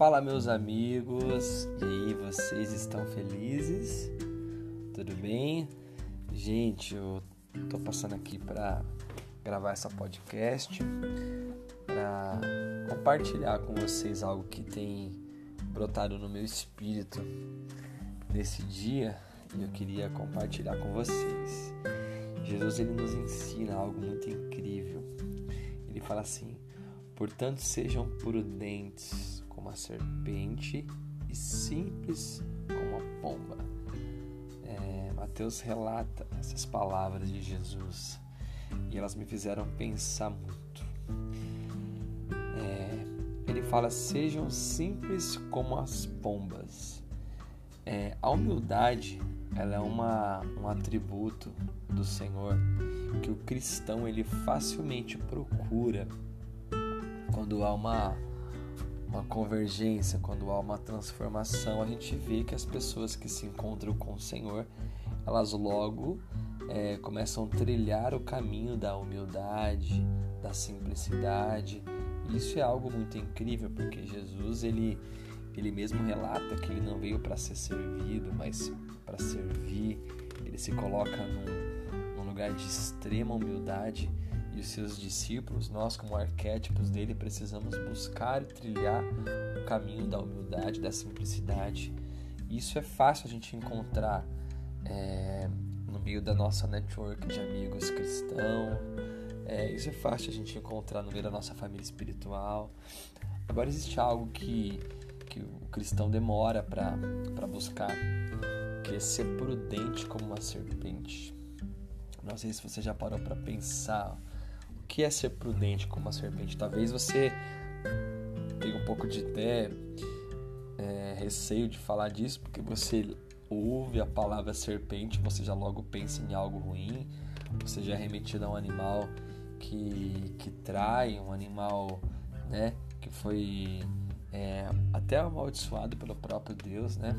Fala, meus amigos, e aí, vocês estão felizes? Tudo bem? Gente, eu tô passando aqui para gravar essa podcast, para compartilhar com vocês algo que tem brotado no meu espírito nesse dia e eu queria compartilhar com vocês. Jesus ele nos ensina algo muito incrível. Ele fala assim: "Portanto, sejam prudentes como a serpente e simples como a pomba. É, Mateus relata essas palavras de Jesus e elas me fizeram pensar muito. É, ele fala: sejam simples como as pombas. É, a humildade ela é uma, um atributo do Senhor que o cristão ele facilmente procura quando há uma uma convergência, quando há uma transformação, a gente vê que as pessoas que se encontram com o Senhor, elas logo é, começam a trilhar o caminho da humildade, da simplicidade. Isso é algo muito incrível, porque Jesus ele ele mesmo relata que ele não veio para ser servido, mas para servir. Ele se coloca num, num lugar de extrema humildade e seus discípulos, nós como arquétipos dele, precisamos buscar e trilhar o caminho da humildade, da simplicidade. Isso é fácil a gente encontrar é, no meio da nossa network de amigos cristãos. É, isso é fácil a gente encontrar no meio da nossa família espiritual. Agora existe algo que, que o cristão demora para buscar, que é ser prudente como uma serpente. Não sei se você já parou para pensar que é ser prudente como uma serpente? Talvez você tenha um pouco de até é, receio de falar disso, porque você ouve a palavra serpente, você já logo pensa em algo ruim, você já é remetido a um animal que, que trai, um animal né, que foi é, até amaldiçoado pelo próprio Deus, né?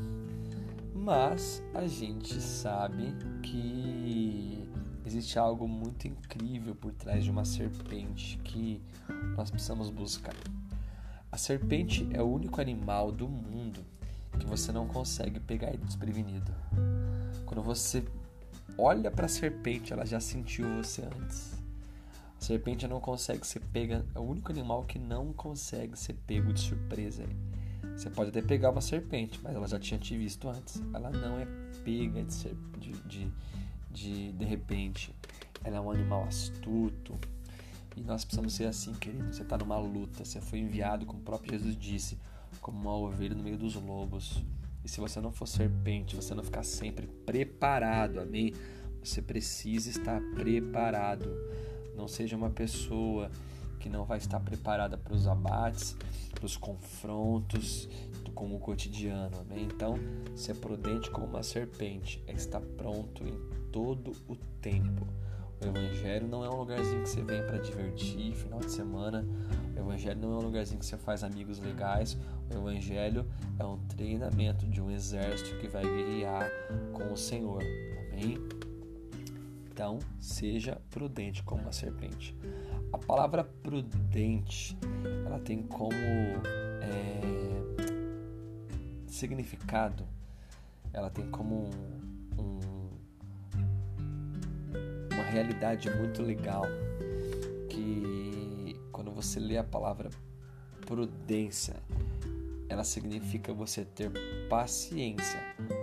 Mas a gente sabe que existe algo muito incrível por trás de uma serpente que nós precisamos buscar. A serpente é o único animal do mundo que você não consegue pegar desprevenido. Quando você olha para a serpente, ela já sentiu você antes. A serpente não consegue ser pega, é o único animal que não consegue ser pego de surpresa. Você pode até pegar uma serpente, mas ela já tinha te visto antes. Ela não é pega de, de de de repente. Ela é um animal astuto. E nós precisamos ser assim, querido. Você está numa luta, você foi enviado, como o próprio Jesus disse, como uma ovelha no meio dos lobos. E se você não for serpente, você não ficar sempre preparado, amém? Você precisa estar preparado. Não seja uma pessoa que não vai estar preparada para os abates, para os confrontos, com o cotidiano, amém? Então, ser prudente como uma serpente é estar pronto em todo o tempo. O Evangelho não é um lugarzinho que você vem para divertir, final de semana. O Evangelho não é um lugarzinho que você faz amigos legais. O Evangelho é um treinamento de um exército que vai guerrear com o Senhor. Amém? Então, seja prudente como uma serpente. A palavra prudente, ela tem como é, significado, ela tem como um, realidade muito legal que quando você lê a palavra prudência, ela significa você ter paciência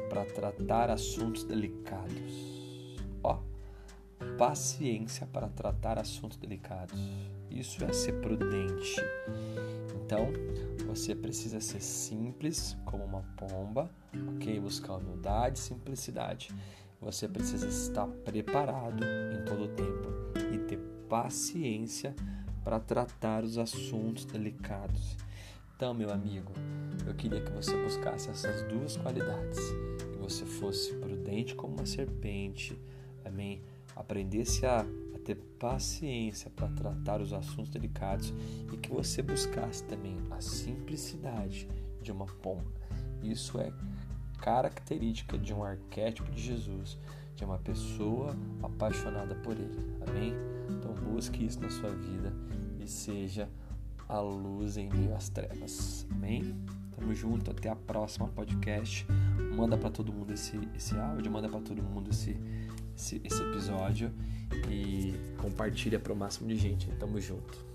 para tratar assuntos delicados. Ó, paciência para tratar assuntos delicados. Isso é ser prudente. Então, você precisa ser simples como uma pomba, ok? Buscar humildade e simplicidade. Você precisa estar preparado em todo o tempo e ter paciência para tratar os assuntos delicados. Então, meu amigo, eu queria que você buscasse essas duas qualidades, que você fosse prudente como uma serpente, amém? Aprendesse a, a ter paciência para tratar os assuntos delicados e que você buscasse também a simplicidade de uma pomba. Isso é característica de um arquétipo de Jesus, de uma pessoa apaixonada por Ele. Amém? Então busque isso na sua vida e seja a luz em meio às trevas. Amém? Tamo junto, até a próxima podcast. Manda para todo mundo esse, esse áudio, manda para todo mundo esse, esse, esse episódio e compartilha para o máximo de gente. Tamo junto.